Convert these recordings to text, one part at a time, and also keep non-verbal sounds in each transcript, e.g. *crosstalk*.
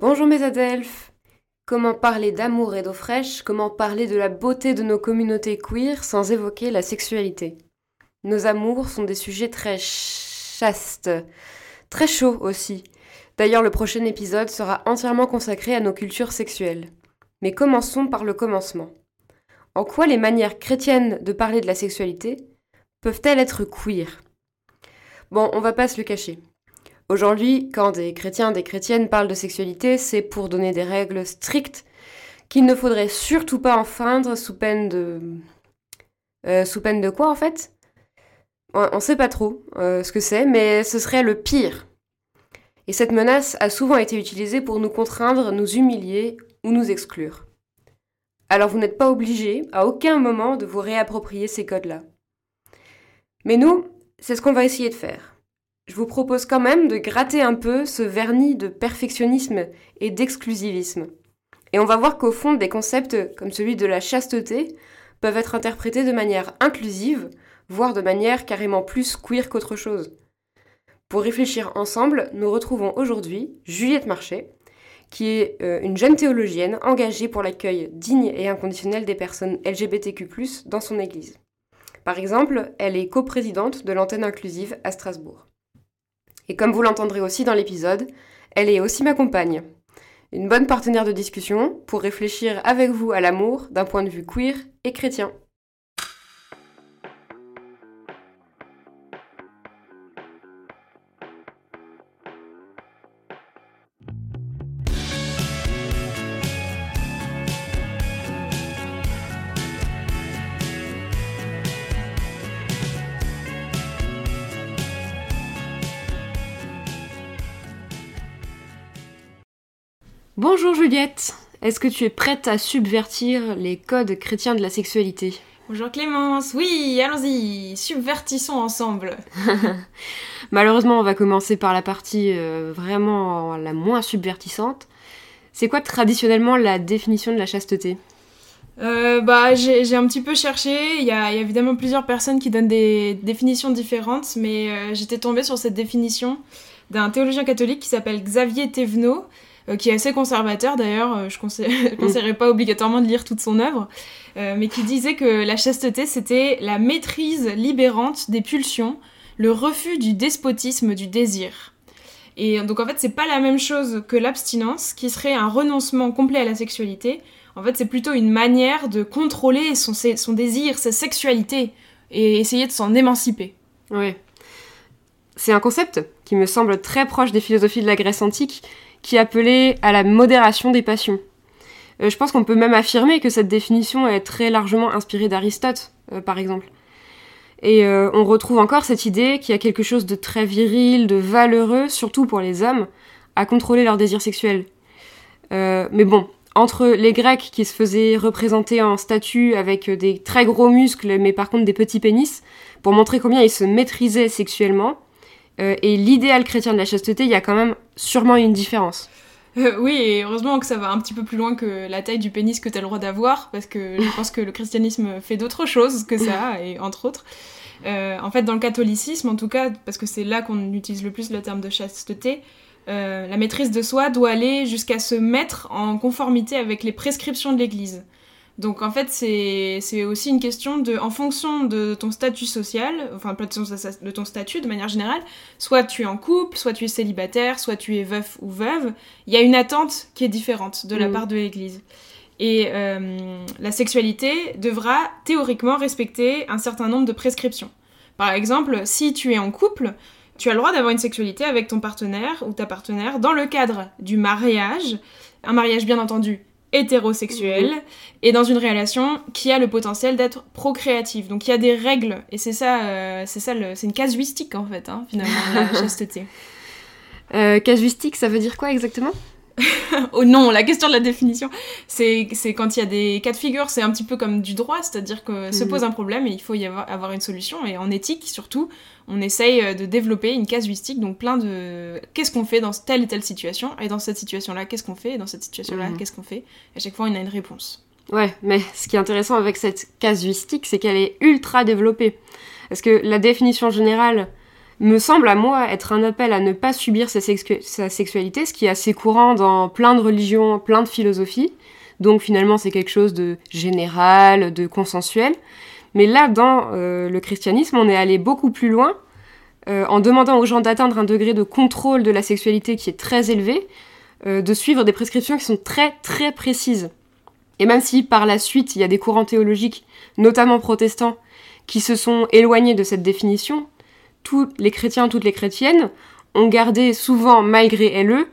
Bonjour mes adelphes Comment parler d'amour et d'eau fraîche Comment parler de la beauté de nos communautés queer sans évoquer la sexualité Nos amours sont des sujets très chastes, très chauds aussi. D'ailleurs, le prochain épisode sera entièrement consacré à nos cultures sexuelles. Mais commençons par le commencement. En quoi les manières chrétiennes de parler de la sexualité peuvent-elles être queer? Bon, on va pas se le cacher. Aujourd'hui, quand des chrétiens, des chrétiennes parlent de sexualité, c'est pour donner des règles strictes qu'il ne faudrait surtout pas enfreindre sous peine de... Euh, sous peine de quoi en fait? On ne sait pas trop euh, ce que c'est, mais ce serait le pire. Et cette menace a souvent été utilisée pour nous contraindre, nous humilier ou nous exclure. Alors vous n'êtes pas obligé à aucun moment de vous réapproprier ces codes-là. Mais nous, c'est ce qu'on va essayer de faire je vous propose quand même de gratter un peu ce vernis de perfectionnisme et d'exclusivisme. Et on va voir qu'au fond, des concepts comme celui de la chasteté peuvent être interprétés de manière inclusive, voire de manière carrément plus queer qu'autre chose. Pour réfléchir ensemble, nous retrouvons aujourd'hui Juliette Marché, qui est euh, une jeune théologienne engagée pour l'accueil digne et inconditionnel des personnes LGBTQ ⁇ dans son Église. Par exemple, elle est coprésidente de l'antenne inclusive à Strasbourg. Et comme vous l'entendrez aussi dans l'épisode, elle est aussi ma compagne. Une bonne partenaire de discussion pour réfléchir avec vous à l'amour d'un point de vue queer et chrétien. Bonjour Juliette, est-ce que tu es prête à subvertir les codes chrétiens de la sexualité? Bonjour Clémence, oui, allons-y, subvertissons ensemble. *laughs* Malheureusement, on va commencer par la partie euh, vraiment la moins subvertissante. C'est quoi traditionnellement la définition de la chasteté? Euh, bah, j'ai un petit peu cherché, il y, a, évidemment plusieurs personnes qui donnent des définitions différentes, mais euh, j'étais tombée sur cette définition d'un théologien catholique qui s'appelle Xavier Thévenot, qui est assez conservateur d'ailleurs, euh, je ne *laughs* conseillerais pas obligatoirement de lire toute son œuvre, euh, mais qui disait que la chasteté c'était la maîtrise libérante des pulsions, le refus du despotisme du désir. Et donc en fait c'est pas la même chose que l'abstinence, qui serait un renoncement complet à la sexualité. En fait c'est plutôt une manière de contrôler son, son désir, sa sexualité, et essayer de s'en émanciper. Oui. C'est un concept qui me semble très proche des philosophies de la Grèce antique qui appelait à la modération des passions. Euh, je pense qu'on peut même affirmer que cette définition est très largement inspirée d'Aristote, euh, par exemple. Et euh, on retrouve encore cette idée qu'il y a quelque chose de très viril, de valeureux, surtout pour les hommes, à contrôler leurs désirs sexuels. mais bon, entre les Grecs qui se faisaient représenter en statue avec des très gros muscles, mais par contre des petits pénis, pour montrer combien ils se maîtrisaient sexuellement, euh, et l'idéal chrétien de la chasteté, il y a quand même sûrement une différence. Euh, oui, et heureusement que ça va un petit peu plus loin que la taille du pénis que tu as le droit d'avoir, parce que je *laughs* pense que le christianisme fait d'autres choses que ça, *laughs* et entre autres. Euh, en fait, dans le catholicisme, en tout cas, parce que c'est là qu'on utilise le plus le terme de chasteté, la maîtrise de soi doit aller jusqu'à se mettre en conformité avec les prescriptions de l'Église. Donc en fait, c'est aussi une question de, en fonction de ton statut social, enfin pas de ton statut de manière générale, soit tu es en couple, soit tu es célibataire, soit tu es veuf ou veuve, il y a une attente qui est différente de la mm. part de l'Église. Et euh, la sexualité devra théoriquement respecter un certain nombre de prescriptions. Par exemple, si tu es en couple, tu as le droit d'avoir une sexualité avec ton partenaire ou ta partenaire dans le cadre du mariage, un mariage bien entendu hétérosexuel mhm. et dans une relation qui a le potentiel d'être procréative. Donc il y a des règles et c'est ça, euh, c'est ça, c'est une casuistique en fait, hein, finalement, la *laughs* chasteté. Euh, casuistique, ça veut dire quoi exactement? *laughs* oh non, la question de la définition, c'est quand il y a des cas de figure, c'est un petit peu comme du droit, c'est-à-dire que se mhm. pose un problème et il faut y avoir, avoir, une solution. Et en éthique, surtout, on essaye euh, de développer une casuistique, donc plein de qu'est-ce qu'on fait dans telle et telle situation, et dans cette situation-là, qu'est-ce qu'on fait, et dans cette situation-là, mhm. qu'est-ce qu'on fait. Et à chaque fois, on a une réponse. Ouais, mais ce qui est intéressant avec cette casuistique, c'est qu'elle est ultra développée. Parce que la définition générale me semble à moi être un appel à ne pas subir sa, sexualité, ce qui est assez courant dans plein de religions, plein de philosophies. Donc finalement c'est quelque chose de général, de consensuel. Mais là, dans euh, le christianisme, on est allé beaucoup plus loin euh, en demandant aux gens d'atteindre un degré de contrôle de la sexualité qui est très élevé, euh, de suivre des prescriptions qui sont très très précises. Et même si par la suite il y a des courants théologiques, notamment protestants, qui se sont éloignés de cette définition, tous les chrétiens, toutes les chrétiennes ont gardé souvent, malgré elles,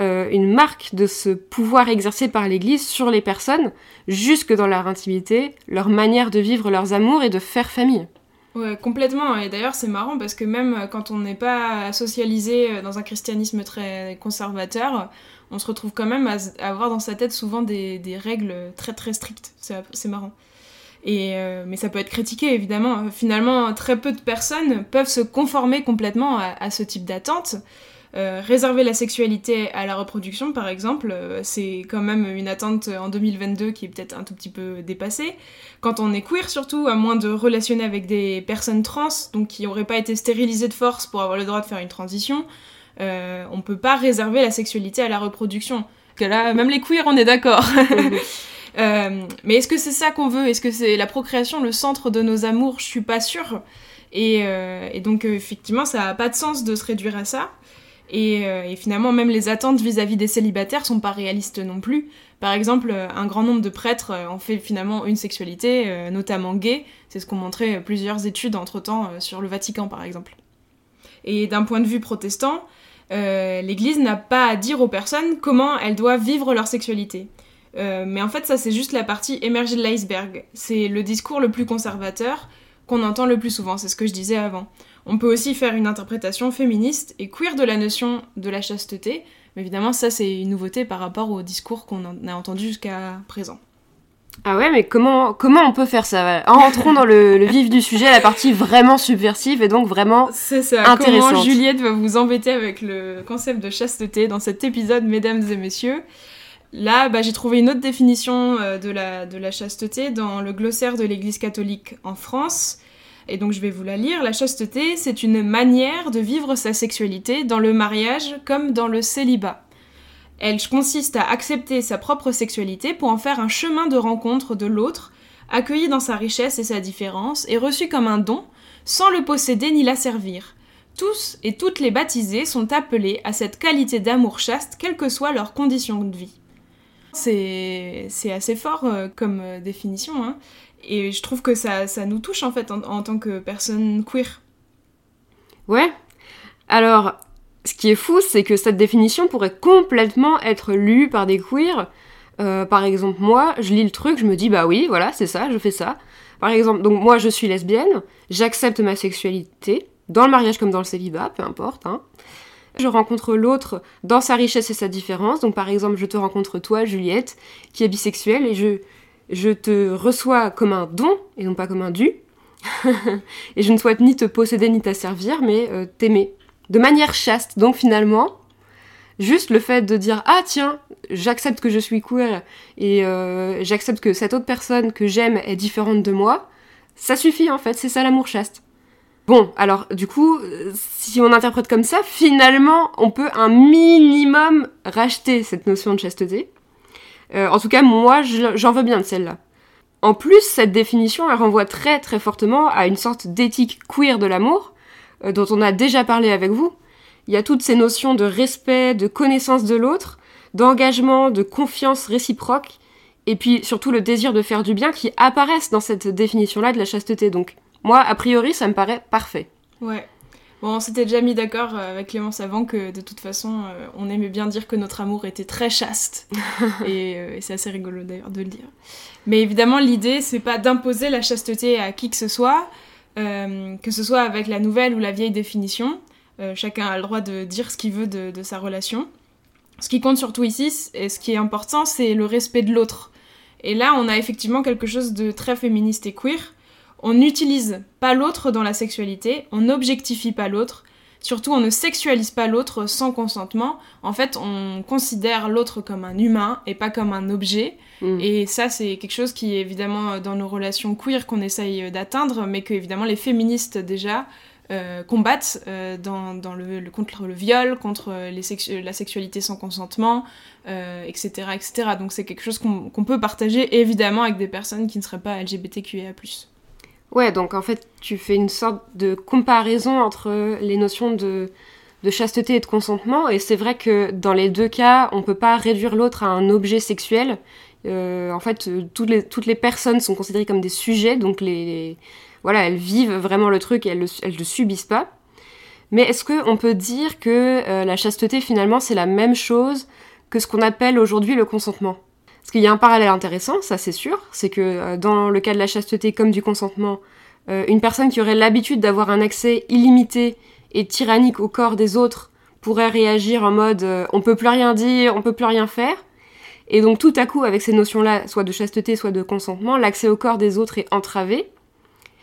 euh, une marque de ce pouvoir exercé par l'Église sur les personnes, jusque dans leur intimité, leur manière de vivre leurs amours et de faire famille. Ouais, complètement. Et d'ailleurs, c'est marrant parce que même quand on n'est pas socialisé dans un christianisme très conservateur, on se retrouve quand même à, avoir dans sa tête souvent des, règles très très strictes. C'est marrant. Et, euh, mais ça peut être critiqué, évidemment. Finalement, très peu de personnes peuvent se conformer complètement à, ce type d'attente. Euh, réserver la sexualité à la reproduction, par exemple, euh, c'est quand même une attente en 2022 qui est peut-être un tout petit peu dépassée. Quand on est queer, surtout, à moins de relationner avec des personnes trans, donc qui n'auraient pas été stérilisées de force pour avoir le droit de faire une transition, euh, on peut pas réserver la sexualité à la reproduction. Que là, même les queers, on est d'accord. *laughs* Euh, mais est-ce que c'est ça qu'on veut? Est-ce que c'est la procréation le centre de nos amours? Je suis pas sûre. Et, euh, donc, effectivement, ça a pas de sens de se réduire à ça. Et, finalement, même les attentes vis-à-vis des célibataires sont pas réalistes non plus. Par exemple, un grand nombre de prêtres ont fait finalement une sexualité, notamment gay. C'est ce qu'ont montré plusieurs études entre-temps sur le Vatican, par exemple. Et d'un point de vue protestant, euh, l'Église n'a pas à dire aux personnes comment elles doivent vivre leur sexualité. Euh, mais en fait, ça, c'est juste la partie émergée de l'iceberg. C'est le discours le plus conservateur qu'on entend le plus souvent, c'est ce que je disais avant. On peut aussi faire une interprétation féministe et queer de la notion de la chasteté, mais évidemment, ça, c'est une nouveauté par rapport au discours qu'on a entendu jusqu'à présent. Ah ouais, mais comment, comment on peut faire ça? Entrons dans le, vif du sujet, la partie vraiment subversive et donc vraiment C'est ça, intéressante. Comment Juliette va vous embêter avec le concept de chasteté dans cet épisode, mesdames et messieurs? Là, bah, j'ai trouvé une autre définition euh, de, la, chasteté dans le glossaire de l'Église catholique en France. Et donc je vais vous la lire. La chasteté, c'est une manière de vivre sa sexualité dans le mariage comme dans le célibat. Elle consiste à accepter sa propre sexualité pour en faire un chemin de rencontre de l'autre, accueilli dans sa richesse et sa différence, et reçu comme un don, sans le posséder ni la servir. Tous et toutes les baptisés sont appelés à cette qualité d'amour chaste, quelles que soient leurs conditions de vie. C'est assez fort euh, comme euh, définition, hein. et je trouve que ça, nous touche en fait en, en tant que personne queer. Ouais. Alors, ce qui est fou, c'est que cette définition pourrait complètement être lue par des queers. Euh, par exemple, moi, je lis le truc, je me dis, bah oui, voilà, c'est ça, je fais ça. Par exemple, donc moi, je suis lesbienne, j'accepte ma sexualité, dans le mariage comme dans le célibat, peu importe. Hein. Je rencontre l'autre dans sa richesse et sa différence. Donc par exemple, je te rencontre toi, Juliette, qui est bisexuelle, et je, je te reçois comme un don, et non pas comme un dû. *laughs* et je ne souhaite ni te posséder ni t'asservir, mais euh, t'aimer de manière chaste. Donc finalement, juste le fait de dire ah tiens, j'accepte que je suis queer et euh, j'accepte que cette autre personne que j'aime est différente de moi, ça suffit en fait, c'est ça l'amour chaste. Bon, alors du coup, si on interprète comme ça, finalement, on peut un minimum racheter cette notion de chasteté. Euh, en tout cas, moi, j'en veux bien de celle-là. En plus, cette définition, elle renvoie très très fortement à une sorte d'éthique queer de l'amour, euh, dont on a déjà parlé avec vous. Il y a toutes ces notions de respect, de connaissance de l'autre, d'engagement, de confiance réciproque, et puis surtout le désir de faire du bien qui apparaissent dans cette définition-là de la chasteté. Donc moi, a priori, ça me paraît parfait. Ouais. Bon, on s'était déjà mis d'accord euh, avec Clémence avant que de toute façon, euh, on aimait bien dire que notre amour était très chaste. *laughs* et, et c'est assez rigolo d'ailleurs de le dire. Mais évidemment, l'idée, c'est pas d'imposer la chasteté à qui que ce soit, euh, que ce soit avec la nouvelle ou la vieille définition. Euh, chacun a le droit de dire ce qu'il veut de, sa relation. Ce qui compte surtout ici, et ce qui est important, c'est le respect de l'autre. Et là, on a effectivement quelque chose de très féministe et queer. On n'utilise pas l'autre dans la sexualité, on n'objectifie pas l'autre, Surtout, on ne sexualise pas l'autre sans consentement. En fait, on considère l'autre comme un humain et pas comme un objet. Mm. Et ça, c'est quelque chose qui est évidemment dans nos relations queer qu'on essaye d'atteindre, mais que évidemment les féministes déjà combattent dans, le, contre le viol, contre les la sexualité sans consentement, etc., etc. Donc c'est quelque chose qu'on peut partager évidemment avec des personnes qui ne seraient pas LGBTQIA+. Ouais, donc en fait, tu fais une sorte de comparaison entre les notions de, chasteté et de consentement, et c'est vrai que dans les deux cas, on peut pas réduire l'autre à un objet sexuel. Euh, en fait, toutes les, toutes les personnes sont considérées comme des sujets, donc les, voilà, elles vivent vraiment le truc et elles ne le subissent pas. Mais est-ce qu'on peut dire que euh, la chasteté, finalement, c'est la même chose que ce qu'on appelle aujourd'hui le consentement? Parce qu'il y a un parallèle intéressant, ça c'est sûr, c'est que euh, dans le cas de la chasteté comme du consentement, euh, une personne qui aurait l'habitude d'avoir un accès illimité et tyrannique au corps des autres pourrait réagir en mode euh, on peut plus rien dire, on peut plus rien faire. Et donc tout à coup, avec ces notions-là, soit de chasteté, soit de consentement, l'accès au corps des autres est entravé.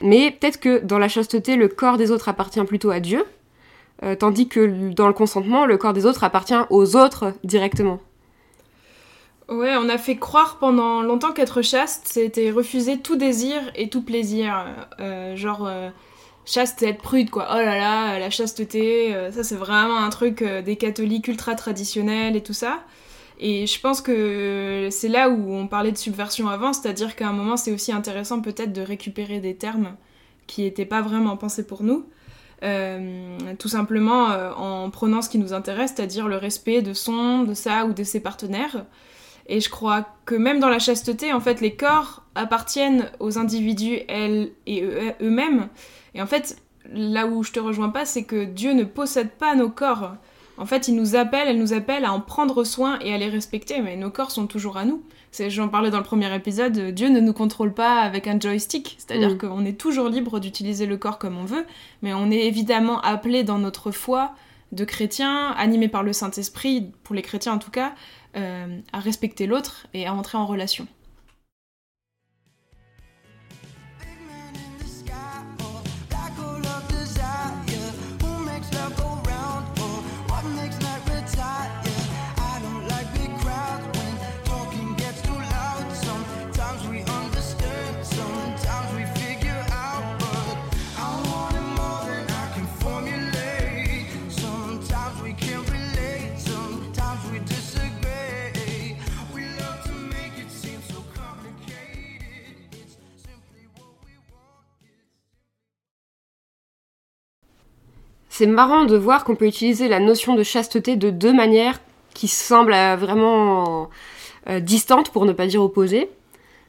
Mais peut-être que dans la chasteté, le corps des autres appartient plutôt à Dieu, tandis que dans le consentement, le corps des autres appartient aux autres directement. Ouais, on a fait croire pendant longtemps qu'être chaste, c'était refuser tout désir et tout plaisir. Euh, genre, euh, chaste, c'est être prude, quoi. Oh là là, la chasteté, euh, ça c'est vraiment un truc des catholiques ultra traditionnels et tout ça. Et je pense que c'est là où on parlait de subversion avant, c'est-à-dire qu'à un moment c'est aussi intéressant peut-être de récupérer des termes qui n'étaient pas vraiment pensés pour nous. tout simplement en prenant ce qui nous intéresse, c'est-à-dire le respect de son, de ça ou de ses partenaires. Et je crois que même dans la chasteté, en fait, les corps appartiennent aux individus, elles et eux-mêmes. Et en fait, là où je te rejoins pas, c'est que Dieu ne possède pas nos corps. En fait, il nous appelle, elle nous appelle à en prendre soin et à les respecter, mais nos corps sont toujours à nous. J'en parlais dans le premier épisode, Dieu ne nous contrôle pas avec un joystick, c'est-à-dire mm. qu'on est toujours libre d'utiliser le corps comme on veut, mais on est évidemment appelé dans notre foi de chrétiens, animés par le Saint-Esprit, pour les chrétiens en tout cas, à respecter l'autre et à entrer en relation. C'est marrant de voir qu'on peut utiliser la notion de chasteté de deux manières qui semblent euh, vraiment euh, distantes, pour ne pas dire opposées.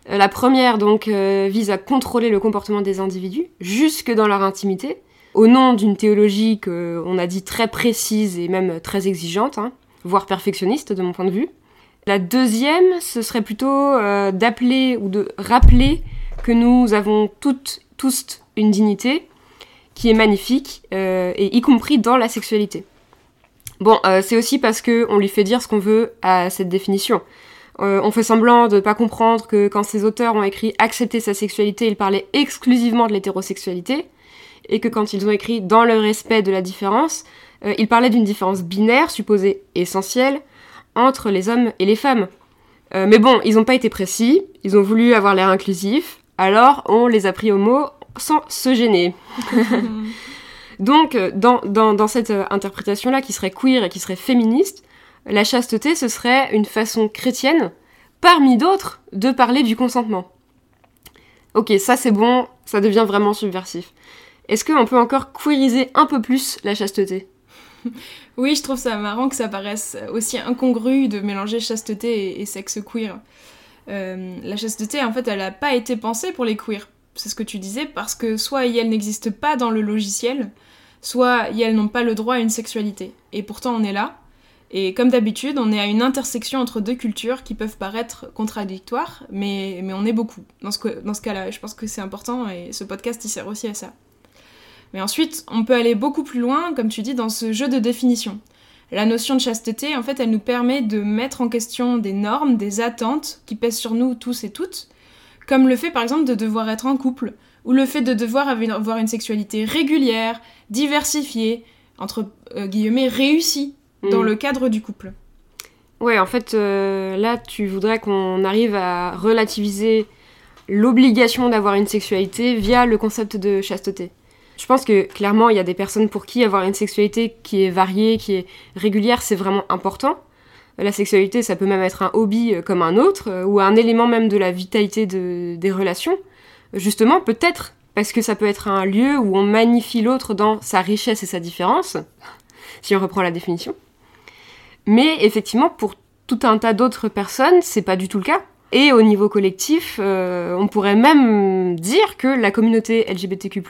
Euh, la première, donc, vise à contrôler le comportement des individus, jusque dans leur intimité, au nom d'une théologie qu'on a dit très précise et même très exigeante, hein, voire perfectionniste de mon point de vue. La deuxième, ce serait plutôt d'appeler ou de rappeler que nous avons toutes, tous une dignité, qui est magnifique, euh, et y compris dans la sexualité. Bon, euh, c'est aussi parce que on lui fait dire ce qu'on veut à cette définition. Euh, on fait semblant de pas comprendre que quand ces auteurs ont écrit accepter sa sexualité, ils parlaient exclusivement de l'hétérosexualité, et que quand ils ont écrit dans le respect de la différence, ils parlaient d'une différence binaire supposée essentielle entre les hommes et les femmes. mais bon, ils n'ont pas été précis, ils ont voulu avoir l'air inclusif, alors on les a pris au mot sans se gêner. *laughs* Donc, euh, dans, cette euh, interprétation-là, qui serait queer et qui serait féministe, la chasteté, ce serait une façon chrétienne, parmi d'autres, de parler du consentement. Ok, ça c'est bon, ça devient vraiment subversif. Est-ce qu'on peut encore queeriser un peu plus la chasteté? *laughs* Oui, je trouve ça marrant que ça paraisse aussi incongru de mélanger chasteté et, sexe queer. Euh, la chasteté, en fait, elle n'a pas été pensée pour les queers c'est ce que tu disais, parce que soit elles n'existent pas dans le logiciel, soit elles n'ont pas le droit à une sexualité. Et pourtant on est là. Et comme d'habitude, on est à une intersection entre deux cultures qui peuvent paraître contradictoires, mais, mais on est beaucoup. Dans ce, dans ce cas-là, je pense que c'est important et ce podcast il sert aussi à ça. Mais ensuite, on peut aller beaucoup plus loin, comme tu dis, dans ce jeu de définition. La notion de chasteté, en fait, elle nous permet de mettre en question des normes, des attentes qui pèsent sur nous tous et toutes, comme le fait par exemple de devoir être en couple, ou le fait de devoir avoir une sexualité régulière, diversifiée, entre euh, guillemets réussie, dans mm. le cadre du couple. Ouais, en fait, euh, là, tu voudrais qu'on arrive à relativiser l'obligation d'avoir une sexualité via le concept de chasteté. Je pense que clairement, il y a des personnes pour qui avoir une sexualité qui est variée, qui est régulière, c'est vraiment important. La sexualité, ça peut même être un hobby euh, comme un autre, euh, ou un élément même de la vitalité des relations. Justement, peut-être parce que ça peut être un lieu où on magnifie l'autre dans sa richesse et sa différence, *laughs* si on reprend la définition. Mais effectivement, pour tout un tas d'autres personnes, c'est pas du tout le cas. Et au niveau collectif, euh, on pourrait même dire que la communauté LGBTQ+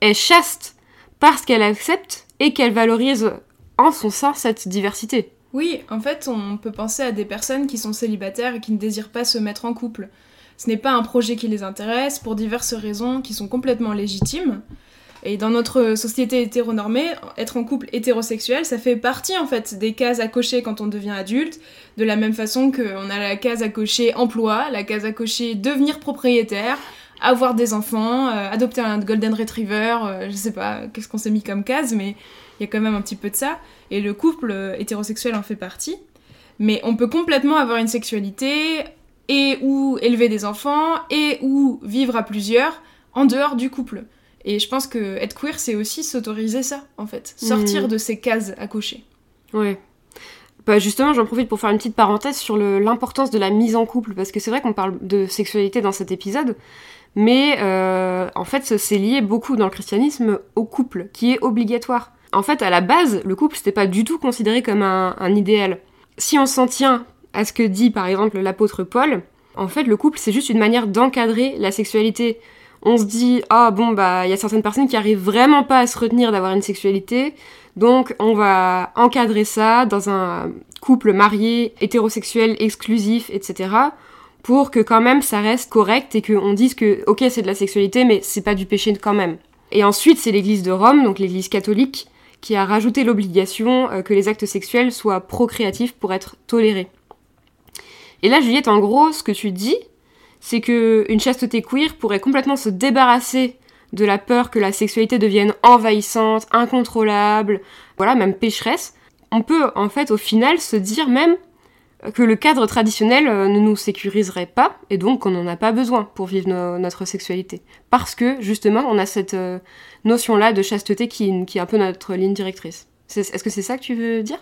est chaste parce qu'elle accepte et qu'elle valorise en son sein cette diversité. Oui, en fait, on peut penser à des personnes qui sont célibataires et qui ne désirent pas se mettre en couple. Ce n'est pas un projet qui les intéresse pour diverses raisons qui sont complètement légitimes. Et dans notre société hétéronormée, être en couple hétérosexuel, ça fait partie en fait des cases à cocher quand on devient adulte, de la même façon qu'on a la case à cocher emploi, la case à cocher devenir propriétaire, avoir des enfants, euh, adopter un golden retriever, euh, je sais pas qu'est-ce qu'on s'est mis comme case, mais il y a quand même un petit peu de ça. Et le couple euh, hétérosexuel en fait partie. Mais on peut complètement avoir une sexualité et ou élever des enfants et ou vivre à plusieurs en dehors du couple. Et je pense que être queer, c'est aussi s'autoriser ça, en fait. Sortir mmh. de ces cases à cocher. Ouais. Bah justement, j'en profite pour faire une petite parenthèse sur l'importance de la mise en couple, parce que c'est vrai qu'on parle de sexualité dans cet épisode, mais euh, en fait, c'est lié beaucoup dans le christianisme au couple, qui est obligatoire. En fait, à la base, le couple, c'était pas du tout considéré comme un, idéal. Si on s'en tient à ce que dit par exemple l'apôtre Paul, en fait, le couple, c'est juste une manière d'encadrer la sexualité. On se dit, ah bon, bah, il y a certaines personnes qui arrivent vraiment pas à se retenir d'avoir une sexualité, donc on va encadrer ça dans un couple marié, hétérosexuel, exclusif, etc pour que quand même ça reste correct et qu'on dise que ok c'est de la sexualité mais c'est pas du péché quand même. Et ensuite c'est l'église de Rome, donc l'église catholique, qui a rajouté l'obligation euh, que les actes sexuels soient procréatifs pour être tolérés. Et là Juliette en gros ce que tu dis c'est que une chasteté queer pourrait complètement se débarrasser de la peur que la sexualité devienne envahissante, incontrôlable, voilà, même pécheresse. On peut en fait au final se dire même que le cadre traditionnel euh, ne nous sécuriserait pas et donc on n'en a pas besoin pour vivre notre sexualité. Parce que justement on a cette euh, notion-là de chasteté qui, qui, est un peu notre ligne directrice. Est-ce que c'est ça que tu veux dire?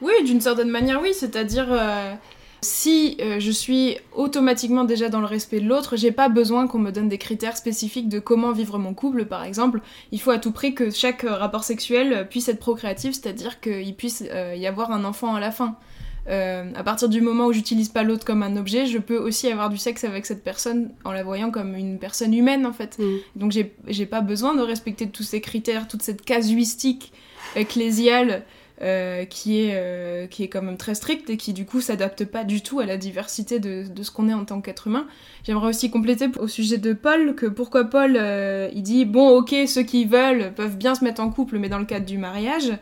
Oui, d'une certaine manière oui, c'est-à-dire euh, si je suis automatiquement déjà dans le respect de l'autre, j'ai pas besoin qu'on me donne des critères spécifiques de comment vivre mon couple par exemple. Il faut à tout prix que chaque rapport sexuel puisse être procréatif, c'est-à-dire qu'il puisse y avoir un enfant à la fin. Euh, à partir du moment où j'utilise pas l'autre comme un objet, je peux aussi avoir du sexe avec cette personne en la voyant comme une personne humaine en fait. Mm. Donc j'ai pas besoin de respecter tous ces critères, toute cette casuistique ecclésiale euh, qui, est, euh, qui est quand même très stricte et qui du coup s'adapte pas du tout à la diversité de, de ce qu'on est en tant qu'être humain. J'aimerais aussi compléter au sujet de Paul que pourquoi Paul il dit bon ok ceux qui veulent peuvent bien se mettre en couple mais dans le cadre du mariage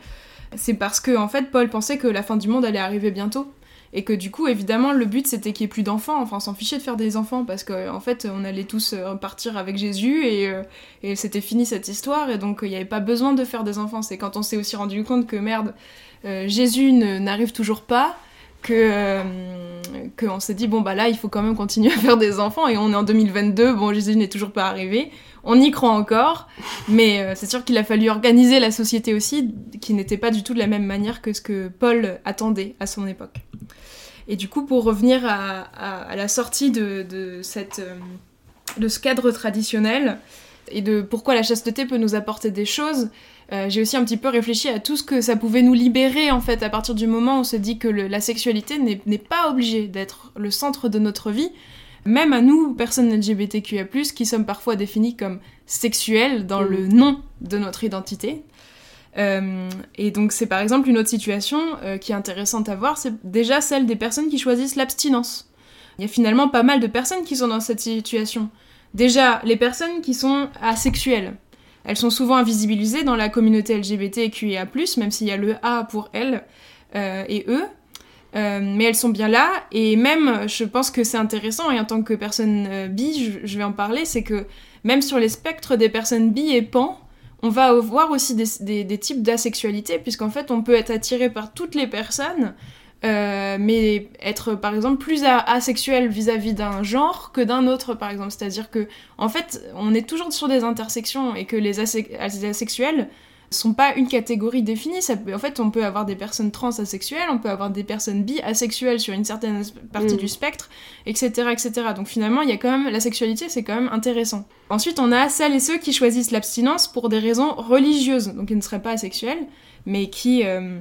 c'est parce que en fait Paul pensait que la fin du monde allait arriver bientôt. Et que du coup évidemment le but c'était qu'il n'y ait plus d'enfants. Enfin s'en fichait de faire des enfants parce qu'en en fait on allait tous euh, partir avec Jésus euh, et, c'était fini cette histoire et donc il n'y avait pas besoin de faire des enfants. C'est quand on s'est aussi rendu compte que merde euh, Jésus n'arrive toujours pas que qu'on s'est dit bon bah là il faut quand même continuer à faire des enfants et on est en 2022 bon Jésus n'est toujours pas arrivé on y croit encore, mais euh, c'est sûr qu'il a fallu organiser la société aussi, qui n'était pas du tout de la même manière que ce que Paul attendait à son époque. Et du coup, pour revenir à, la sortie de, cette, euh, de ce cadre traditionnel et de pourquoi la chasteté peut nous apporter des choses, euh, j'ai aussi un petit peu réfléchi à tout ce que ça pouvait nous libérer en fait à partir du moment où on se dit que la sexualité n'est pas obligée d'être le centre de notre vie, même à nous, personnes LGBTQIA+, qui sommes parfois définis comme sexuels dans le mm. nom de notre identité. Euh, et donc c'est par exemple une autre situation euh, qui est intéressante à voir, c'est déjà celle des personnes qui choisissent l'abstinence. Il y a finalement pas mal de personnes qui sont dans cette situation. Déjà, les personnes qui sont asexuelles. Elles sont souvent invisibilisées dans la communauté LGBTQIA+, même s'il y a le A pour elles euh, et eux. Euh, mais elles sont bien là, et même, je pense que c'est intéressant, et en tant que personne euh, bi, je, vais en parler, c'est que même sur les spectres des personnes bi et pan, on va voir aussi des, types d'asexualité, puisqu'en fait, on peut être attiré par toutes les personnes, euh, mais être par exemple plus asexuel vis-à-vis d'un genre que d'un autre par exemple. C'est-à-dire que en fait on est toujours sur des intersections et que les, asexuels sont pas une catégorie définie. Ça en fait, on peut avoir des personnes trans asexuelles, on peut avoir des personnes bi asexuelles sur une certaine partie mm. du spectre, etc., etc. Donc finalement, il y a quand même la sexualité, c'est quand même intéressant. Ensuite, on a celles et ceux qui choisissent l'abstinence pour des raisons religieuses, donc ils ne seraient pas asexuels, mais qui euh,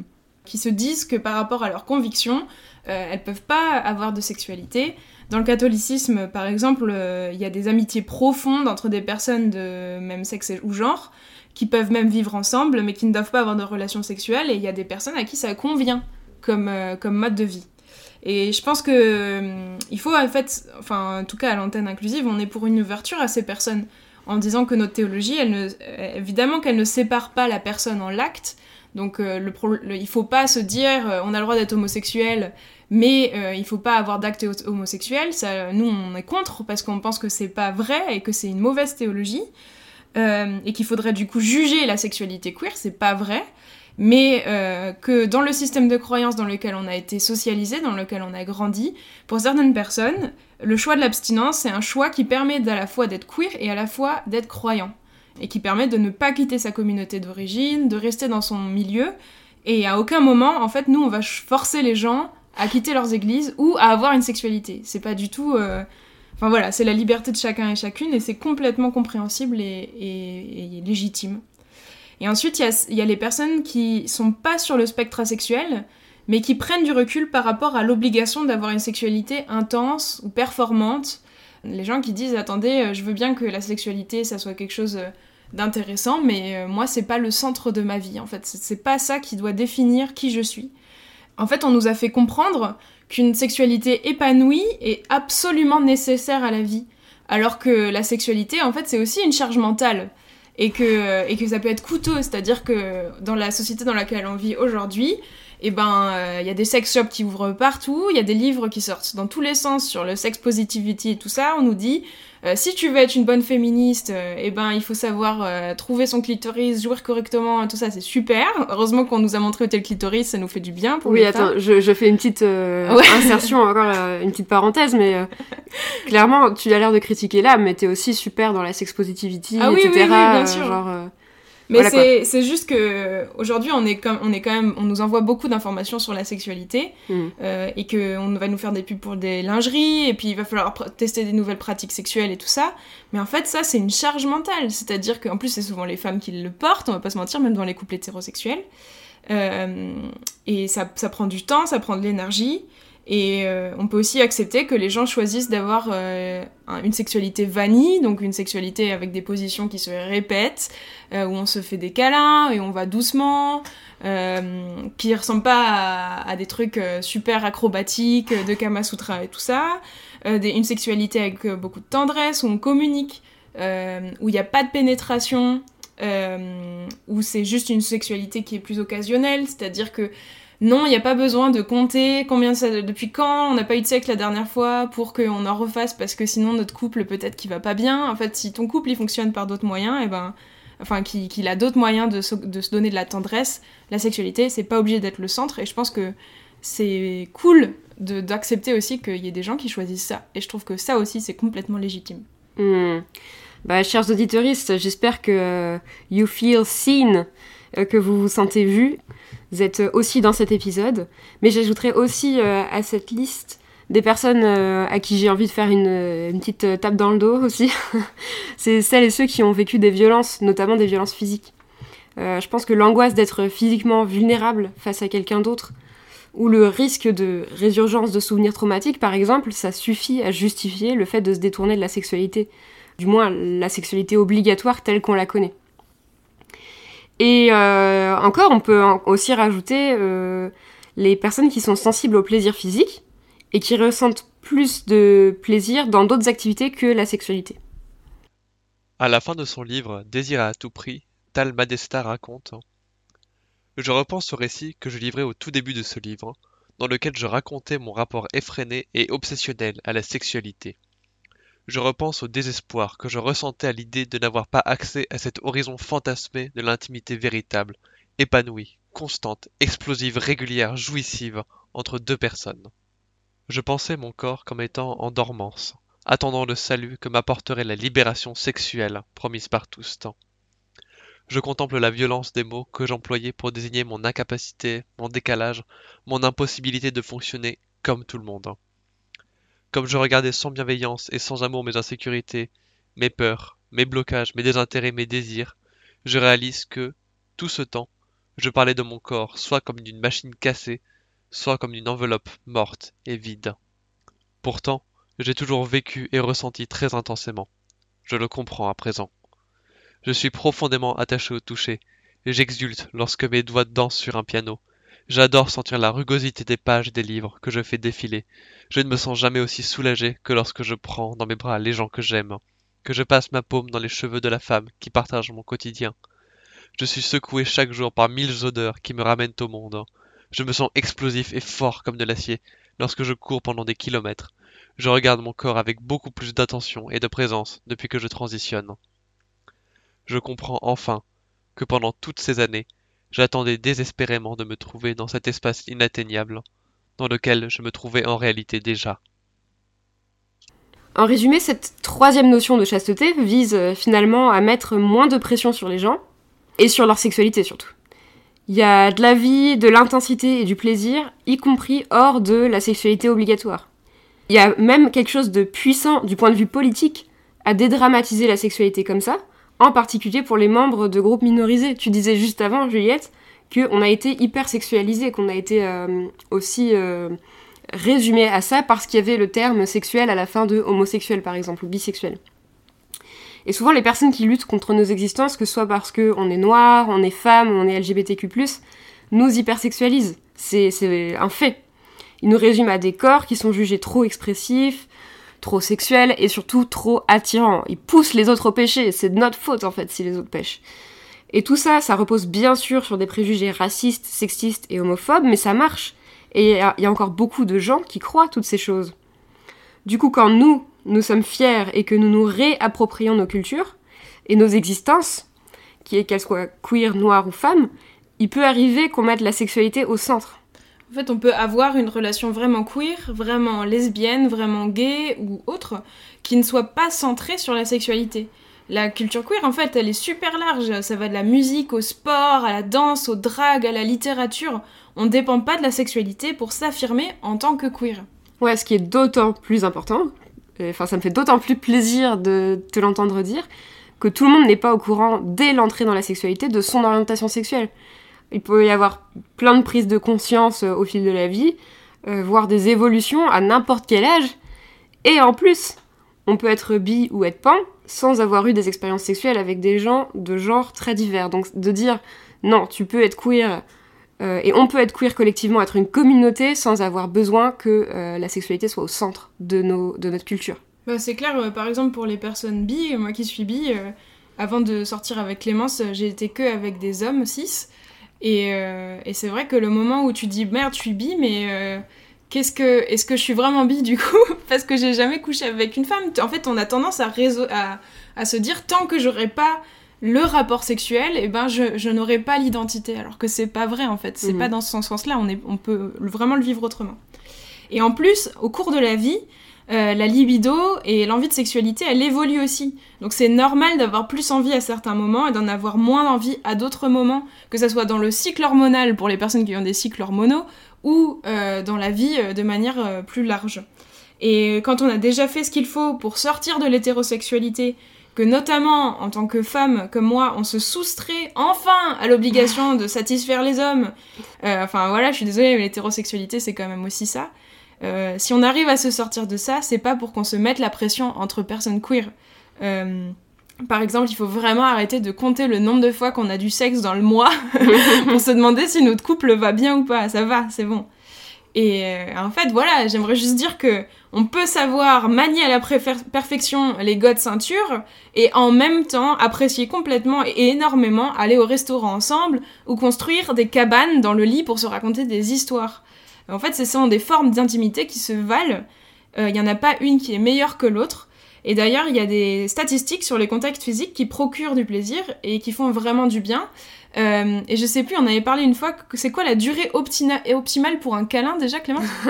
qui se disent que par rapport à leurs convictions, euh, elles peuvent pas avoir de sexualité. Dans le catholicisme, par exemple, euh, il y a des amitiés profondes entre des personnes de même sexe ou genre, qui peuvent même vivre ensemble, mais qui ne doivent pas avoir de relations sexuelles, et il y a des personnes à qui ça convient comme, euh, comme mode de vie. Et je pense que euh, il faut en fait, enfin en tout cas à l'antenne inclusive, on est pour une ouverture à ces personnes en disant que notre théologie, évidemment qu'elle ne sépare pas la personne en l'acte, donc euh, le, il faut pas se dire euh, on a le droit d'être homosexuel, mais euh, il faut pas avoir d'acte homosexuel. Ça, nous on est contre parce qu'on pense que c'est pas vrai et que c'est une mauvaise théologie et qu'il faudrait du coup juger la sexualité queer. C'est pas vrai, mais que dans le système de croyance dans lequel on a été socialisé, dans lequel on a grandi, pour certaines personnes, le choix de l'abstinence c'est un choix qui permet à la fois d'être queer et à la fois d'être croyant et qui permet de ne pas quitter sa communauté d'origine, de rester dans son milieu. Et à aucun moment, en fait, nous, on va forcer les gens à quitter leurs églises ou à avoir une sexualité. C'est pas du tout. Euh, enfin voilà, c'est la liberté de chacun et chacune et c'est complètement compréhensible et, légitime. Et ensuite, il y, a, les personnes qui sont pas sur le spectre asexuel, mais qui prennent du recul par rapport à l'obligation d'avoir une sexualité intense ou performante. Les gens qui disent attendez, euh, je veux bien que la sexualité ça soit quelque chose euh, d'intéressant, mais euh, moi, c'est pas le centre de ma vie, en fait. C'est pas ça qui doit définir qui je suis. En fait, on nous a fait comprendre qu'une sexualité épanouie est absolument nécessaire à la vie, alors que la sexualité, en fait, c'est aussi une charge mentale. Et que, et que ça peut être coûteux, c'est-à-dire que dans la société dans laquelle on vit aujourd'hui, et eh ben il euh, y a des sex shops qui ouvrent partout, il y a des livres qui sortent dans tous les sens sur le sex positivity et tout ça. On nous dit euh, si tu veux être une bonne féministe, euh, eh ben il faut savoir trouver son clitoris, jouer correctement, tout ça c'est super. Heureusement qu'on nous a montré où était le clitoris, ça nous fait du bien pour Oui, attends, je, je, fais une petite insertion encore une petite parenthèse, mais clairement tu as l'air de critiquer là, mais t'es aussi super dans la sex positivity, ah, etc. Oui, oui, bien sûr. Genre, mais c'est juste que aujourd'hui on est comme on est quand même on nous envoie beaucoup d'informations sur la sexualité mm. euh, et que on va nous faire des pubs pour des lingeries et puis il va falloir tester des nouvelles pratiques sexuelles et tout ça. Mais en fait ça c'est une charge mentale, c'est-à-dire qu'en plus c'est souvent les femmes qui le portent, on va pas se mentir, même dans les couples hétérosexuels. Euh, et ça, ça prend du temps, ça prend de l'énergie. Et euh, on peut aussi accepter que les gens choisissent d'avoir euh, une sexualité vanille, donc une sexualité avec des positions qui se répètent, euh, où on se fait des câlins et on va doucement, qui ressemblent pas à, des trucs super acrobatiques de Kama Sutra et tout ça, une sexualité avec beaucoup de tendresse, où on communique, où il n'y a pas de pénétration, où c'est juste une sexualité qui est plus occasionnelle, c'est-à-dire que non, il n'y a pas besoin de compter combien ça, depuis quand on n'a pas eu de sexe la dernière fois pour qu'on en refasse parce que sinon notre couple peut-être qu'il va pas bien. En fait, si ton couple il fonctionne par d'autres moyens, et eh ben, enfin qu'il a d'autres moyens de se, donner de la tendresse, la sexualité c'est pas obligé d'être le centre. Et je pense que c'est cool d'accepter aussi qu'il y ait des gens qui choisissent ça. Et je trouve que ça aussi c'est complètement légitime. Hmm. Bah, chers auditeuristes, j'espère que euh, you feel seen, que vous vous sentez vus. Vous êtes aussi dans cet épisode. Mais j'ajouterai aussi euh, à cette liste des personnes euh, à qui j'ai envie de faire une, une, petite euh, tape dans le dos aussi. *laughs* c'est celles et ceux qui ont vécu des violences, notamment des violences physiques. je pense que l'angoisse d'être physiquement vulnérable face à quelqu'un d'autre, ou le risque de résurgence de souvenirs traumatiques, par exemple, ça suffit à justifier le fait de se détourner de la sexualité. Du moins, la sexualité obligatoire telle qu'on la connaît. Et euh, encore, on peut aussi rajouter euh, les personnes qui sont sensibles au plaisir physique et qui ressentent plus de plaisir dans d'autres activités que la sexualité. À la fin de son livre Désir à tout prix, Tal Madesta raconte Je repense au récit que je livrais au tout début de ce livre, dans lequel je racontais mon rapport effréné et obsessionnel à la sexualité je repense au désespoir que je ressentais à l'idée de n'avoir pas accès à cet horizon fantasmé de l'intimité véritable, épanouie, constante, explosive, régulière, jouissive entre deux personnes. Je pensais mon corps comme étant en dormance, attendant le salut que m'apporterait la libération sexuelle promise par tous temps. Je contemple la violence des mots que j'employais pour désigner mon incapacité, mon décalage, mon impossibilité de fonctionner comme tout le monde. Comme je regardais sans bienveillance et sans amour mes insécurités, mes peurs, mes blocages, mes désintérêts, mes désirs, je réalise que, tout ce temps, je parlais de mon corps soit comme d'une machine cassée, soit comme d'une enveloppe morte et vide. Pourtant, j'ai toujours vécu et ressenti très intensément. Je le comprends à présent. Je suis profondément attaché au toucher, et j'exulte lorsque mes doigts dansent sur un piano. J'adore sentir la rugosité des pages des livres que je fais défiler. Je ne me sens jamais aussi soulagé que lorsque je prends dans mes bras les gens que j'aime, que je passe ma paume dans les cheveux de la femme qui partage mon quotidien. Je suis secoué chaque jour par mille odeurs qui me ramènent au monde. Je me sens explosif et fort comme de l'acier lorsque je cours pendant des kilomètres. Je regarde mon corps avec beaucoup plus d'attention et de présence depuis que je transitionne je comprends enfin que pendant toutes ces années, j'attendais désespérément de me trouver dans cet espace inatteignable, dans lequel je me trouvais en réalité déjà. En résumé, cette troisième notion de chasteté vise euh, finalement à mettre moins de pression sur les gens, et sur leur sexualité surtout. Il y a de la vie, de l'intensité et du plaisir, y compris hors de la sexualité obligatoire. Il y a même quelque chose de puissant du point de vue politique à dédramatiser la sexualité comme ça, en particulier pour les membres de groupes minorisés. Tu disais juste avant, Juliette, qu'on a été hyper sexualisé, qu'on a été aussi euh, résumé à ça parce qu'il y avait le terme sexuel à la fin de homosexuel, par exemple, ou bisexuel. Et souvent, les personnes qui luttent contre nos existences, que ce soit parce qu'on est noir, on est femme, on est LGBTQ, nous hypersexualisent. C'est un fait. Ils nous résument à des corps qui sont jugés trop expressifs, trop sexuel et surtout trop attirant. Il pousse les autres au péché, c'est de notre faute en fait si les autres pêchent. Et tout ça, ça repose bien sûr sur des préjugés racistes, sexistes et homophobes, mais ça marche. Et il y, a encore beaucoup de gens qui croient toutes ces choses. Du coup, quand nous, nous sommes fiers et que nous nous réapproprions nos cultures et nos existences, qu'elles soient queer, noires ou femmes, il peut arriver qu'on mette la sexualité au centre. En fait, on peut avoir une relation vraiment queer, vraiment lesbienne, vraiment gay ou autre, qui ne soit pas centrée sur la sexualité. La culture queer, en fait, elle est super large. Ça va de la musique au sport, à la danse, au drag, à la littérature. On ne dépend pas de la sexualité pour s'affirmer en tant que queer. Ouais, ce qui est d'autant plus important, enfin, ça me fait d'autant plus plaisir de te l'entendre dire, que tout le monde n'est pas au courant dès l'entrée dans la sexualité de son orientation sexuelle. Il peut y avoir plein de prises de conscience euh, au fil de la vie, euh, voire des évolutions à n'importe quel âge. Et en plus, on peut être bi ou être pan sans avoir eu des expériences sexuelles avec des gens de genre très divers. Donc de dire non, tu peux être queer euh, et on peut être queer collectivement, être une communauté sans avoir besoin que la sexualité soit au centre de, nos, de notre culture. Bah, c'est clair, par exemple pour les personnes bi, moi qui suis bi, avant de sortir avec Clémence, j'ai été que avec des hommes cis. Euh, et, c'est vrai que le moment où tu dis merde, je suis bi, mais euh, qu'est-ce que, est-ce que je suis vraiment bi du coup? *laughs* Parce que j'ai jamais couché avec une femme. En fait, on a tendance à, à, se dire tant que j'aurai pas le rapport sexuel, et eh ben je, je n'aurai pas l'identité. Alors que c'est pas vrai en fait. C'est mhm. pas dans ce sens-là. On, est, on peut vraiment le vivre autrement. Et en plus, au cours de la vie, euh, la libido et l'envie de sexualité, elle évolue aussi. Donc c'est normal d'avoir plus envie à certains moments et d'en avoir moins envie à d'autres moments, que ce soit dans le cycle hormonal pour les personnes qui ont des cycles hormonaux ou euh, dans la vie euh, de manière plus large. Et quand on a déjà fait ce qu'il faut pour sortir de l'hétérosexualité, que notamment en tant que femme comme moi, on se soustrait enfin à l'obligation de satisfaire les hommes. enfin voilà, je suis désolée, mais l'hétérosexualité c'est quand même aussi ça. Euh, si on arrive à se sortir de ça, c'est pas pour qu'on se mette la pression entre personnes queer. Euh, par exemple, il faut vraiment arrêter de compter le nombre de fois qu'on a du sexe dans le mois *laughs* pour se demander si notre couple va bien ou pas. Ça va, c'est bon. Et euh, en fait, voilà, j'aimerais juste dire que on peut savoir manier à la perfection les godes ceintures et en même temps apprécier complètement et énormément aller au restaurant ensemble ou construire des cabanes dans le lit pour se raconter des histoires. En fait, ce sont des formes d'intimité qui se valent. Euh, il n'y en a pas une qui est meilleure que l'autre. Et d'ailleurs, il y a des statistiques sur les contacts physiques qui procurent du plaisir et qui font vraiment du bien. Euh, et je sais plus, on avait parlé une fois, c'est quoi la durée optimale pour un câlin déjà, Clément? *laughs*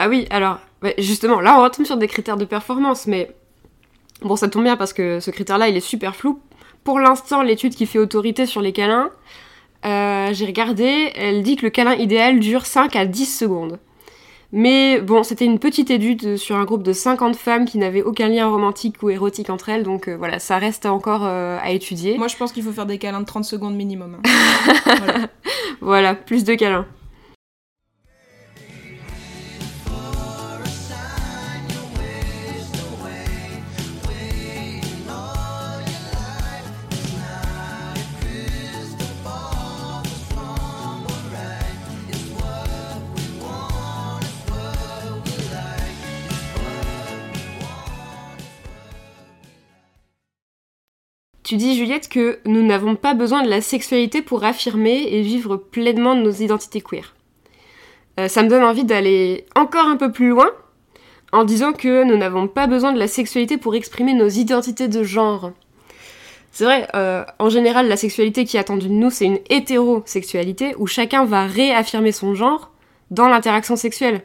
Ah oui, alors, justement, là on retombe sur des critères de performance, mais bon, ça tombe bien parce que ce critère-là, il est super flou. Pour l'instant, l'étude qui fait autorité sur les câlins, euh, j'ai regardé, elle dit que le câlin idéal dure 5 à 10 secondes. Mais bon, c'était une petite étude sur un groupe de 50 femmes qui n'avaient aucun lien romantique ou érotique entre elles, donc euh, voilà, ça reste encore euh, à étudier. Moi je pense qu'il faut faire des câlins de 30 secondes minimum. Hein. *laughs* voilà. voilà, plus de câlins. Tu dis, Juliette, que nous n'avons pas besoin de la sexualité pour affirmer et vivre pleinement nos identités queer. Euh, ça me donne envie d'aller encore un peu plus loin en disant que nous n'avons pas besoin de la sexualité pour exprimer nos identités de genre. C'est vrai, euh, en général, la sexualité qui est attendue de nous, c'est une hétérosexualité où chacun va réaffirmer son genre dans l'interaction sexuelle.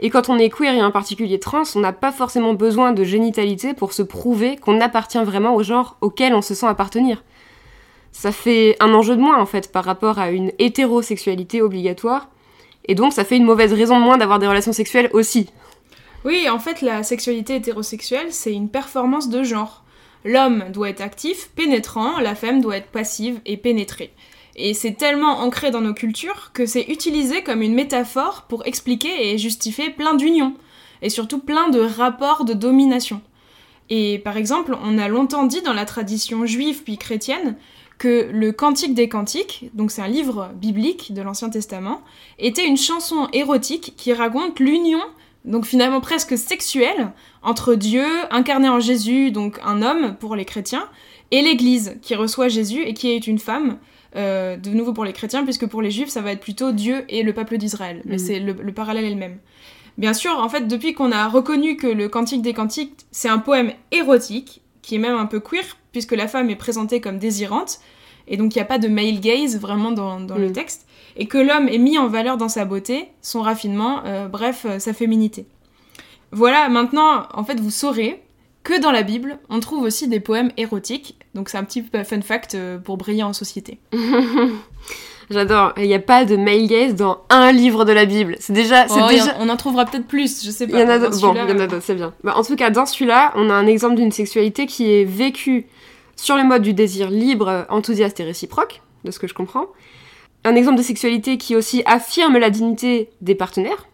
Et quand on est queer et en particulier trans, on n'a pas forcément besoin de génitalité pour se prouver qu'on appartient vraiment au genre auquel on se sent appartenir. Ça fait un enjeu de moins en fait par rapport à une hétérosexualité obligatoire, et donc ça fait une mauvaise raison de moins d'avoir des relations sexuelles aussi. Oui, en fait la sexualité hétérosexuelle c'est une performance de genre. L'homme doit être actif, pénétrant, la femme doit être passive et pénétrée. Et c'est tellement ancré dans nos cultures que c'est utilisé comme une métaphore pour expliquer et justifier plein d'unions, et surtout plein de rapports de domination. Et par exemple, on a longtemps dit dans la tradition juive puis chrétienne que le Cantique des Cantiques, donc c'est un livre biblique de l'Ancien Testament, était une chanson érotique qui raconte l'union, donc finalement presque sexuelle, entre Dieu, incarné en Jésus, donc un homme pour les chrétiens, et l'Église, qui reçoit Jésus et qui est une femme, euh, de nouveau pour les chrétiens, puisque pour les juifs, ça va être plutôt Dieu et le peuple d'Israël. Mais mm. c'est le, parallèle est le même. Bien sûr, en fait, depuis qu'on a reconnu que le Cantique des Cantiques, c'est un poème érotique, qui est même un peu queer, puisque la femme est présentée comme désirante, et donc il n'y a pas de male gaze vraiment dans, le mm. texte, et que l'homme est mis en valeur dans sa beauté, son raffinement, euh, bref, euh, sa féminité. Voilà, maintenant, en fait, vous saurez que dans la Bible, on trouve aussi des poèmes érotiques. Donc c'est un petit fun fact euh, pour briller en société. *laughs* J'adore. Il n'y a pas de male gaze dans un livre de la Bible. C'est déjà, oh, déjà... On en trouvera peut-être plus, je sais pas. Il y en a d'autres. Bon, il y en a d'autres, c'est bien. Bah, en tout cas, dans celui-là, on a un exemple d'une sexualité qui est vécue sur le mode du désir libre, enthousiaste et réciproque, de ce que je comprends. Un exemple de sexualité qui aussi affirme la dignité des partenaires,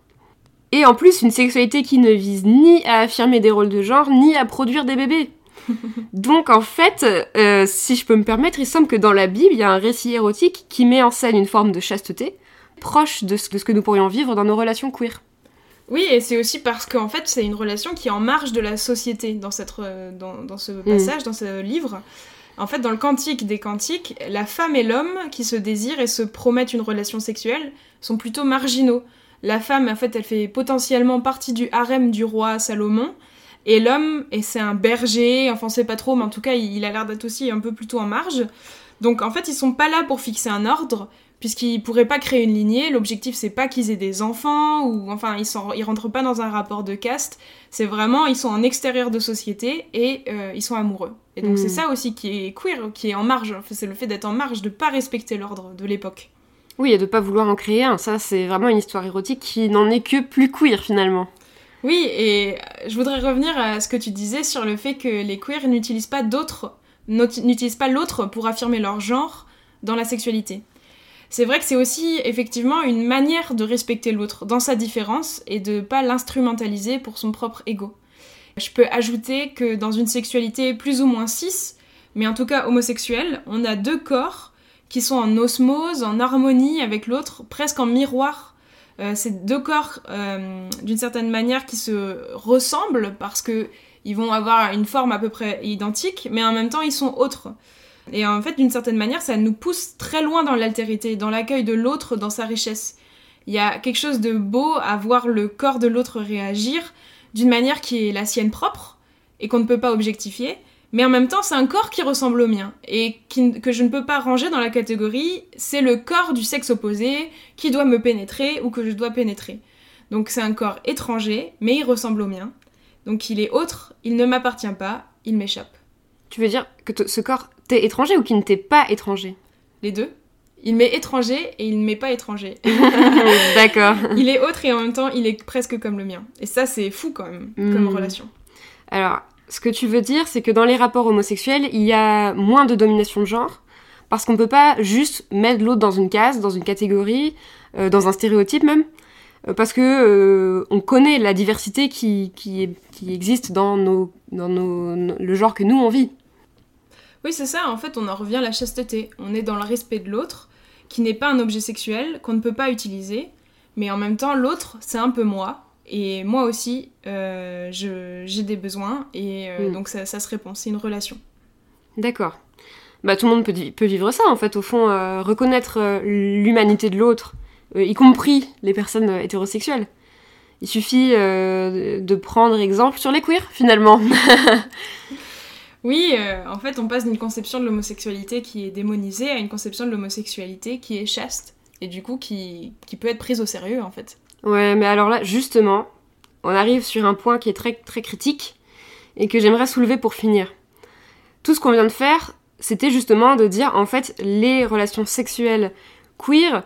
et en plus, une sexualité qui ne vise ni à affirmer des rôles de genre, ni à produire des bébés. *laughs* Donc en fait, euh, si je peux me permettre, il semble que dans la Bible, il y a un récit érotique qui met en scène une forme de chasteté, proche de ce, que nous pourrions vivre dans nos relations queer. Oui, et c'est aussi parce qu'en fait, c'est une relation qui est en marge de la société dans, cette, euh, dans, ce mm. passage, dans ce livre. En fait, dans le Cantique des Cantiques, la femme et l'homme qui se désirent et se promettent une relation sexuelle sont plutôt marginaux la femme, en fait, elle fait potentiellement partie du harem du roi Salomon. Et l'homme, et c'est un berger, enfin on sait pas trop, mais en tout cas il, a l'air d'être aussi un peu plutôt en marge. Donc en fait ils sont pas là pour fixer un ordre, puisqu'ils pourraient pas créer une lignée. L'objectif c'est pas qu'ils aient des enfants, ou enfin ils, sont, ils rentrent pas dans un rapport de caste. C'est vraiment, ils sont en extérieur de société et euh, ils sont amoureux. Et donc c'est hmm. ça aussi qui est queer, qui est en marge. c'est le fait d'être en marge, de pas respecter l'ordre de l'époque. Oui, et de pas vouloir en créer un, ça c'est vraiment une histoire érotique qui n'en est que plus queer finalement. Oui, et je voudrais revenir à ce que tu disais sur le fait que les queers n'utilisent pas n'utilisent pas l'autre pour affirmer leur genre dans la sexualité. C'est vrai que c'est aussi effectivement une manière de respecter l'autre dans sa différence et de pas l'instrumentaliser pour son propre ego. Je peux ajouter que dans une sexualité plus ou moins cis, mais en tout cas homosexuelle, on a deux corps qui sont en osmose, en harmonie avec l'autre, presque en miroir. Euh, c'est deux corps, euh, d'une certaine manière, qui se ressemblent parce que ils vont avoir une forme à peu près identique, mais en même temps, ils sont autres. Et en fait, d'une certaine manière, ça nous pousse très loin dans l'altérité, dans l'accueil de l'autre, dans sa richesse. Il y a quelque chose de beau à voir le corps de l'autre réagir d'une manière qui est la sienne propre et qu'on ne peut pas objectifier, Mais en même temps, c'est un corps qui ressemble au mien et que je ne peux pas ranger dans la catégorie c'est le corps du sexe opposé qui doit me pénétrer ou que je dois pénétrer. Donc c'est un corps étranger, mais il ressemble au mien. Donc il est autre, il ne m'appartient pas, il m'échappe. Tu veux dire que ce corps t'est étranger ou qu'il ne t'est pas étranger? Les deux. Il m'est étranger et il ne m'est pas étranger. *laughs* D'accord. il est autre et en même temps il est presque comme le mien. Et ça c'est fou quand même comme hmm. relation. Alors, ce que tu veux dire, c'est que dans les rapports homosexuels, il y a moins de domination de genre, parce qu'on ne peut pas juste mettre l'autre dans une case, dans une catégorie, euh, dans un stéréotype même, euh, parce que euh, on connaît la diversité qui, existe dans, le genre que nous on vit. Oui, c'est ça, en fait, on en revient à la chasteté. On est dans le respect de l'autre, qui n'est pas un objet sexuel, qu'on ne peut pas utiliser, mais en même temps, l'autre, c'est un peu moi, et moi aussi, euh, j'ai des besoins et euh, mm. donc ça, se répond. C'est une relation. D'accord. Bah, tout le monde peut, peut, vivre ça en fait. Au fond, euh, reconnaître l'humanité de l'autre, y compris les personnes hétérosexuelles. Il suffit de prendre exemple sur les queers finalement. *laughs* oui, en fait, on passe d'une conception de l'homosexualité qui est démonisée à une conception de l'homosexualité qui est chaste et du coup qui, qui peut être prise au sérieux en fait. Ouais, mais alors là, justement, on arrive sur un point qui est très très critique et que j'aimerais soulever pour finir. Tout ce qu'on vient de faire, c'était justement de dire en fait les relations sexuelles queer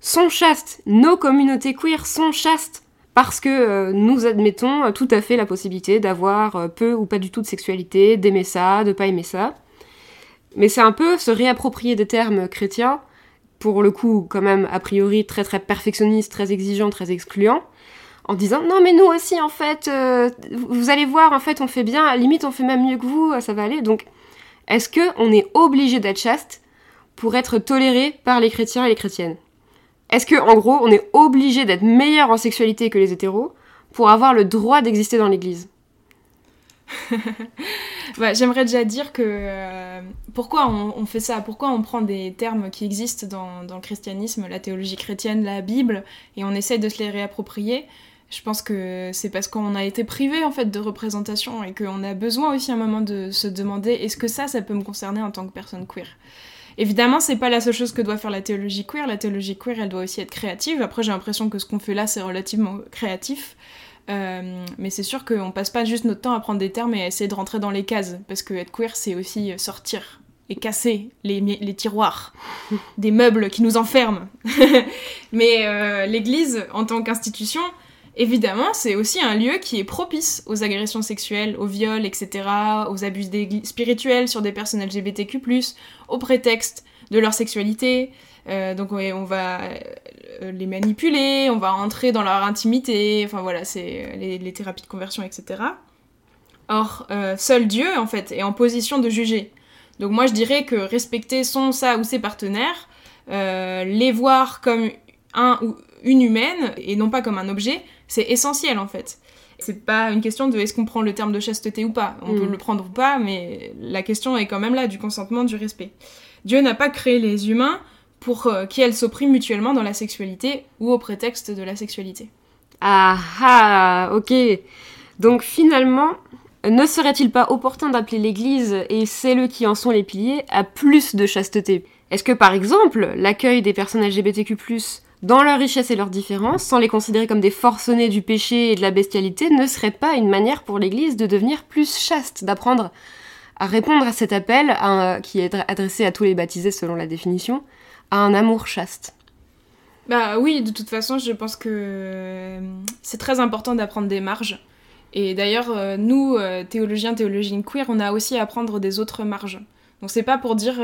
sont chastes, nos communautés queer sont chastes parce que euh, nous admettons tout à fait la possibilité d'avoir euh, peu ou pas du tout de sexualité, d'aimer ça, de pas aimer ça. Mais c'est un peu se réapproprier des termes chrétiens pour le coup, quand même, a priori, très très perfectionniste, très exigeant, très excluant, en disant non mais nous aussi en fait, euh, vous allez voir en fait on fait bien, à limite on fait même mieux que vous, ça va aller. Donc est-ce que on est obligé d'être chaste pour être toléré par les chrétiens et les chrétiennes? Est-ce que en gros on est obligé d'être meilleur en sexualité que les hétéros pour avoir le droit d'exister dans l'Église? *laughs* bah, J'aimerais déjà dire que euh, pourquoi on, fait ça? Pourquoi on prend des termes qui existent dans, le christianisme, la théologie chrétienne, la Bible, et on essaye de se les réapproprier? Je pense que c'est parce qu'on a été privé en fait de représentation et qu'on a besoin aussi un moment de se demander est-ce que ça, ça peut me concerner en tant que personne queer? Évidemment, c'est pas la seule chose que doit faire la théologie queer. La théologie queer, elle doit aussi être créative. Après, j'ai l'impression que ce qu'on fait là, c'est relativement créatif. Euh, mais c'est sûr qu'on passe pas juste notre temps à prendre des termes et à essayer de rentrer dans les cases, parce que être queer, c'est aussi sortir et casser les, les tiroirs *laughs* des meubles qui nous enferment. *laughs* mais euh, l'Église, en tant qu'institution, évidemment, c'est aussi un lieu qui est propice aux agressions sexuelles, aux viols, etc., aux abus spirituels sur des personnes LGBTQ+, au prétexte de leur sexualité. Euh, donc on va les manipuler, on va entrer dans leur intimité, enfin voilà, c'est euh, les, thérapies de conversion, etc. Or, seul Dieu, en fait, est en position de juger. Donc moi, je dirais que respecter son, ça ou ses partenaires, les voir comme un ou une humaine et non pas comme un objet, c'est essentiel, en fait. C'est pas une question de est-ce qu'on prend le terme de chasteté ou pas. On peut mm. le prendre ou pas, mais la question est quand même là du consentement, du respect. Dieu n'a pas créé les humains pour euh, qu'elles s'oppriment mutuellement dans la sexualité ou au prétexte de la sexualité. Ah ah, ok. Donc finalement, ne serait-il pas opportun d'appeler l'Église et celles qui en sont les piliers à plus de chasteté? Est-ce que par exemple, l'accueil des personnes LGBTQ+, dans leur richesse et leurs différences, sans les considérer comme des forcenés du péché et de la bestialité, ne serait pas une manière pour l'Église de devenir plus chaste, d'apprendre à répondre à cet appel qui est adressé à tous les baptisés selon la définition, un amour chaste Bah oui, de toute façon, je pense que euh, c'est très important d'apprendre des marges. Et d'ailleurs, euh, nous, euh, théologiens, théologiennes queer, on a aussi à apprendre des autres marges. Donc c'est pas pour dire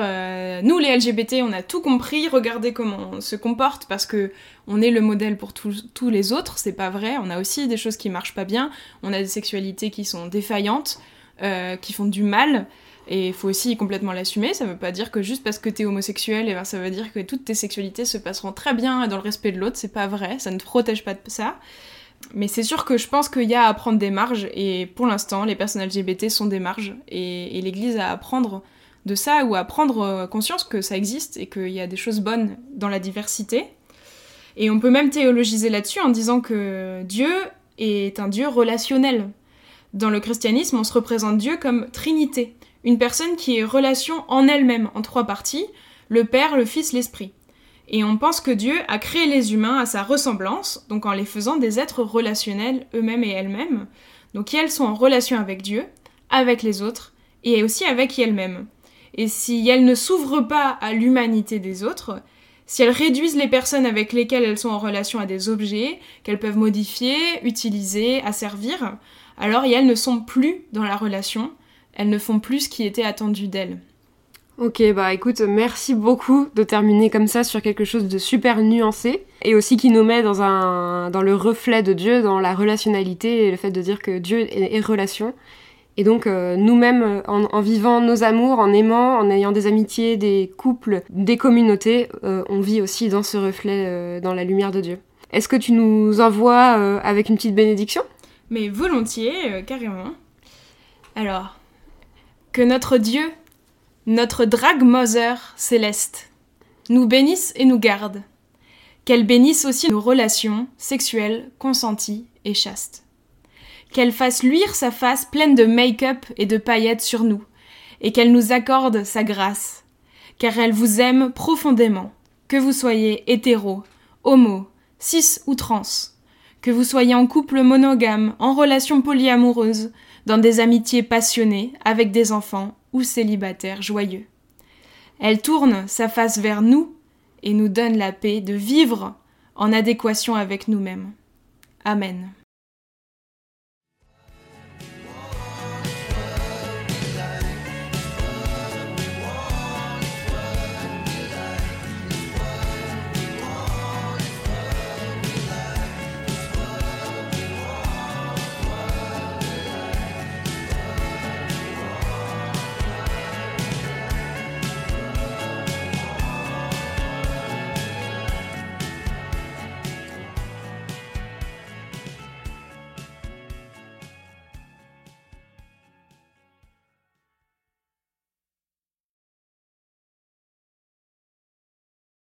nous les LGBT on a tout compris, regardez comment on se comporte parce que on est le modèle pour tous les autres, c'est pas vrai, on a aussi des choses qui marchent pas bien, on a des sexualités qui sont défaillantes, qui font du mal, et il faut aussi complètement l'assumer. Ça veut pas dire que juste parce que t'es homosexuel, et eh ben ça veut dire que toutes tes sexualités se passeront très bien dans le respect de l'autre. C'est pas vrai. Ça ne te protège pas de ça. Mais c'est sûr que je pense qu'il y a à prendre des marges. Et pour l'instant, les personnes LGBT sont des marges. Et, l'Église a à apprendre de ça ou à prendre euh, conscience que ça existe et qu'il y a des choses bonnes dans la diversité. Et on peut même théologiser là-dessus en disant que Dieu est un Dieu relationnel. Dans le christianisme, on se représente Dieu comme Trinité une personne qui est relation en elle-même, en trois parties, le Père, le Fils, l'Esprit. Et on pense que Dieu a créé les humains à sa ressemblance, donc en les faisant des êtres relationnels eux-mêmes et elles-mêmes. Donc elles sont en relation avec Dieu, avec les autres, et aussi avec elles-mêmes. Et si elles ne s'ouvrent pas à l'humanité des autres, si elles réduisent les personnes avec lesquelles elles sont en relation à des objets qu'elles peuvent modifier, utiliser, asservir, alors elles ne sont plus dans la relation, elles ne font plus ce qui était attendu d'elles. Ok, bah écoute, merci beaucoup de terminer comme ça sur quelque chose de super nuancé et aussi qui nous met dans, un, dans le reflet de Dieu, dans la relationnalité et le fait de dire que Dieu est, relation. Et donc euh, nous-mêmes, en, vivant nos amours, en aimant, en ayant des amitiés, des couples, des communautés, euh, on vit aussi dans ce reflet, euh, dans la lumière de Dieu. Est-ce que tu nous envoies avec une petite bénédiction? Mais volontiers, carrément. Alors, que notre Dieu notre Drag Mother céleste nous bénisse et nous garde. Qu'elle bénisse aussi nos relations sexuelles consenties et chastes. Qu'elle fasse luire sa face pleine de make-up et de paillettes sur nous, et qu'elle nous accorde sa grâce, car elle vous aime profondément, que vous soyez hétéro, homo, cis ou trans, que vous soyez en couple monogame, en relation polyamoureuse, dans des amitiés passionnées, avec des enfants ou célibataire joyeux. Elle tourne sa face vers nous et nous donne la paix de vivre en adéquation avec nous-mêmes. Amen.